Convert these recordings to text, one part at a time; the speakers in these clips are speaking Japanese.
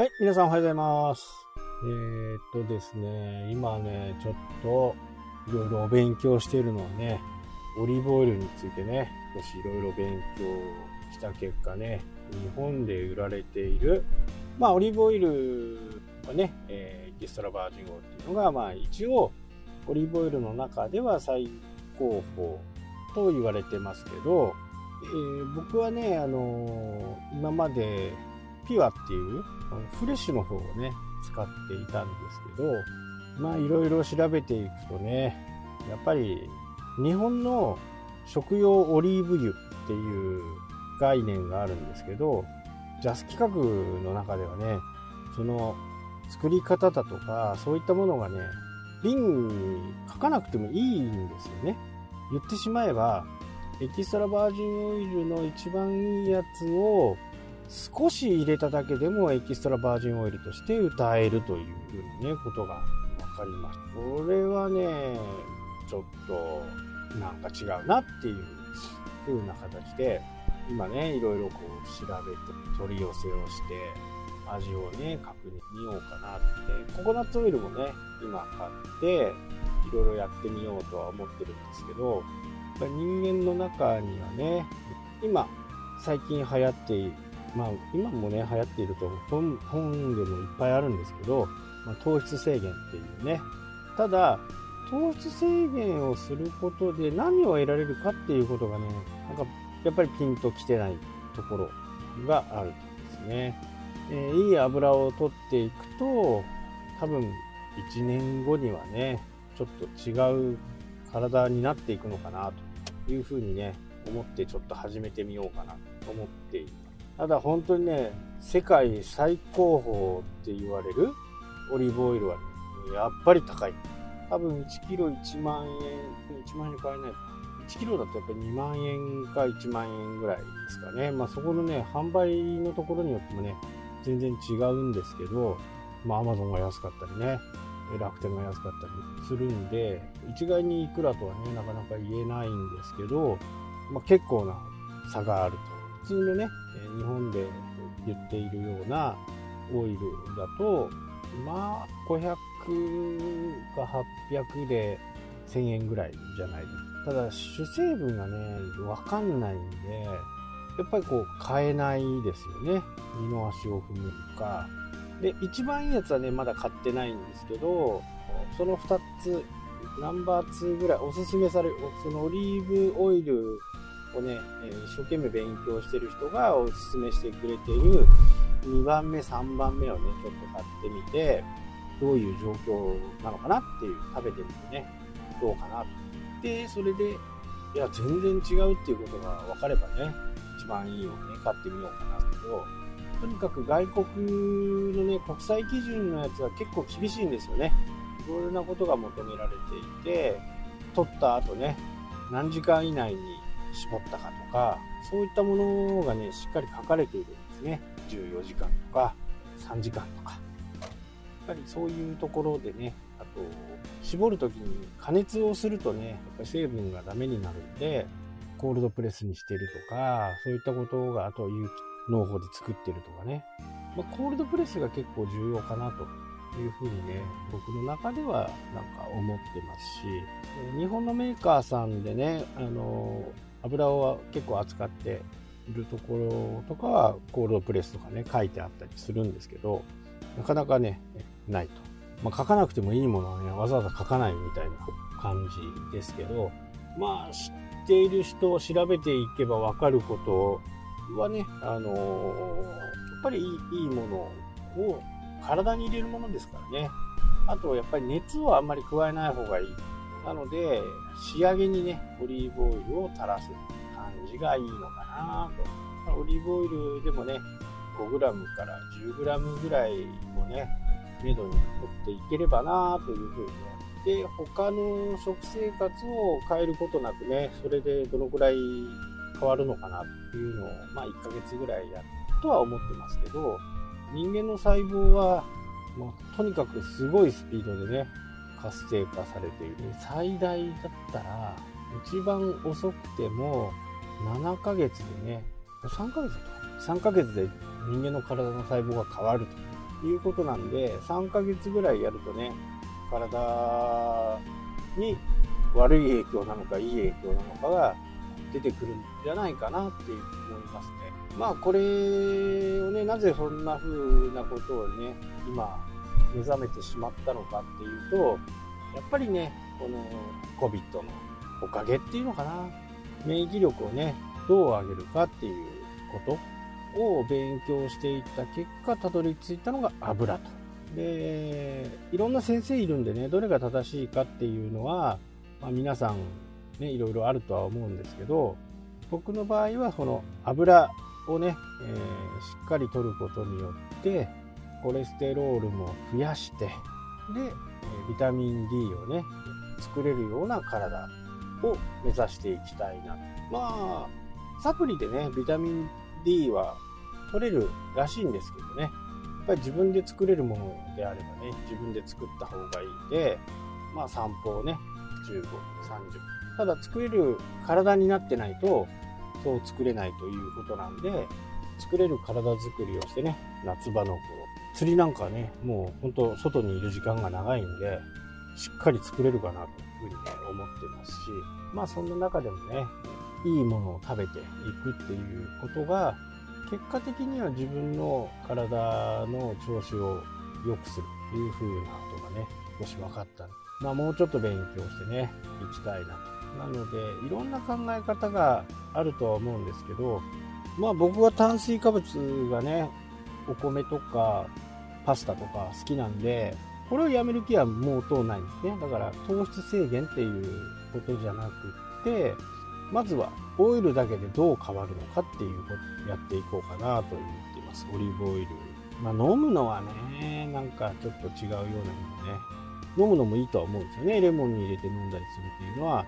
はい、皆さんおはようございます。えー、っとですね、今ね、ちょっといろいろお勉強しているのはね、オリーブオイルについてね、少しいろいろ勉強した結果ね、日本で売られている、まあ、オリーブオイルはね、えー、エキストラバージンオイルっていうのが、まあ、一応、オリーブオイルの中では最高峰と言われてますけど、えー、僕はね、あのー、今までピュアっていうフレッシュの方をね、使っていたんですけど、まあいろいろ調べていくとね、やっぱり日本の食用オリーブ油っていう概念があるんですけど、ジャス規格の中ではね、その作り方だとか、そういったものがね、瓶に書かなくてもいいんですよね。言ってしまえば、エキストラバージンオイルの一番いいやつを少し入れただけでもエキストラバージンオイルとして歌えるというふうにね、ことが分かります。これはね、ちょっとなんか違うなっていう風な形で、今ね、いろいろこう調べて、取り寄せをして、味をね、確認見ようかなって。ココナッツオイルもね、今買って、いろいろやってみようとは思ってるんですけど、人間の中にはね、今、最近流行っている、まあ、今もね、流行っていると本本でもいっぱいあるんですけど、まあ、糖質制限っていうね。ただ、糖質制限をすることで何を得られるかっていうことがね、なんかやっぱりピンときてないところがあるんですね。えー、いい油を取っていくと、多分1年後にはね、ちょっと違う体になっていくのかなというふうにね、思ってちょっと始めてみようかなと思っています。ただ本当にね、世界最高峰って言われるオリーブオイルはね、やっぱり高い。多分1キロ1万円、1万円に買えないか。1キロだとやっぱり2万円か1万円ぐらいですかね。まあそこのね、販売のところによってもね、全然違うんですけど、まあアマゾンが安かったりね、楽天が安かったりするんで、一概にいくらとはね、なかなか言えないんですけど、まあ結構な差があると。普通のね、日本で言っているようなオイルだと、まあ、500か800で1000円ぐらいじゃないですかただ、主成分がね、わかんないんで、やっぱりこう、買えないですよね。二の足を踏むとか。で、一番いいやつはね、まだ買ってないんですけど、その2つ、ナンバー2ぐらいおすすめされる、そのオリーブオイルをね、え一生懸命勉強してる人がおすすめしてくれている2番目、3番目をね、ちょっと買ってみて、どういう状況なのかなっていう、食べてみてね、どうかなと。で、それで、いや、全然違うっていうことが分かればね、一番いいのをね、買ってみようかなけど、とにかく外国のね、国際基準のやつは結構厳しいんですよね。いろいろなことが求められていて、取った後ね、何時間以内に絞ったかとか、そういったものがね、しっかり書かれているんですね。14時間とか、3時間とか。やっぱりそういうところでね、あと、絞るときに加熱をするとね、やっぱり成分がダメになるんで、コールドプレスにしてるとか、そういったことが、あと有機農法で作ってるとかね。まあ、コールドプレスが結構重要かなというふうにね、僕の中ではなんか思ってますし、日本のメーカーさんでね、あの、油を結構扱っているところとかはコールドプレスとかね書いてあったりするんですけどなかなかねないと、まあ、書かなくてもいいものはねわざわざ書かないみたいな感じですけどまあ知っている人を調べていけばわかることはねあのー、やっぱりいいいいものを体に入れるものですからね。あとやっぱり熱をあんまり加えない方がいい。なので、仕上げにね、オリーブオイルを垂らす感じがいいのかなと。オリーブオイルでもね、5g から 10g ぐらいをね、めどに持っていければなというふうにね。で、他の食生活を変えることなくね、それでどのくらい変わるのかなっていうのを、まあ1ヶ月ぐらいやるとは思ってますけど、人間の細胞は、もうとにかくすごいスピードでね、活性化されている。最大だったら、一番遅くても7ヶ月でね、3ヶ月と、3ヶ月で人間の体の細胞が変わるということなんで、3ヶ月ぐらいやるとね、体に悪い影響なのかいい影響なのかが出てくるんじゃないかなって思いますね。まあこれをね、なぜそんな風なことをね、今目覚めてしまったのかっていうと、やっぱりね、この COVID のおかげっていうのかな。免疫力をね、どう上げるかっていうことを勉強していった結果、たどり着いたのが油と。で、いろんな先生いるんでね、どれが正しいかっていうのは、まあ、皆さんね、いろいろあるとは思うんですけど、僕の場合はその油をね、えー、しっかりとることによって、コレステロールも増やして、で、ビタミン D をね、作れるような体を目指していきたいな。まあ、サプリでね、ビタミン D は取れるらしいんですけどね、やっぱり自分で作れるものであればね、自分で作った方がいいんで、まあ散歩をね、15、30。ただ作れる体になってないと、そう作れないということなんで、作れる体作りをしてね、夏場の頃。釣りなんかね、もう本当外にいる時間が長いんで、しっかり作れるかなというふうにね、思ってますし、まあそんな中でもね、いいものを食べていくっていうことが、結果的には自分の体の調子を良くするという風なことがね、少し分かったまあ、もうちょっと勉強してね、行きたいなと。なので、いろんな考え方があるとは思うんですけど、まあ僕は炭水化物がね、お米とかパスタとか好きなんで、これをやめる気はもうとうないんですね。だから糖質制限っていうことじゃなくって、まずはオイルだけでどう変わるのかっていうことをやっていこうかなと思っています。オリーブオイル。まあ飲むのはね、なんかちょっと違うようなのもね、飲むのもいいとは思うんですよね。レモンに入れて飲んだりするっていうのは、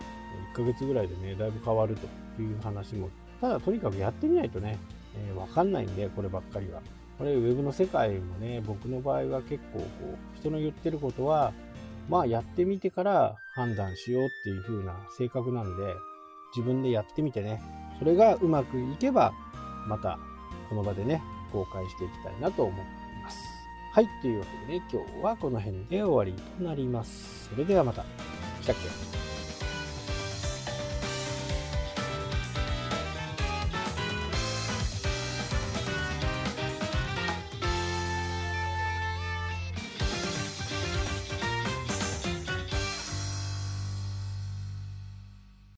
1ヶ月ぐらいでね、だいぶ変わるという話も、ただとにかくやってみないとね、えー、わかんないんで、こればっかりは。これ、ウェブの世界もね、僕の場合は結構、こう、人の言ってることは、まあ、やってみてから判断しようっていう風な性格なんで、自分でやってみてね、それがうまくいけば、また、この場でね、公開していきたいなと思っています。はい、というわけでね、今日はこの辺で終わりとなります。それではまた。したっけ？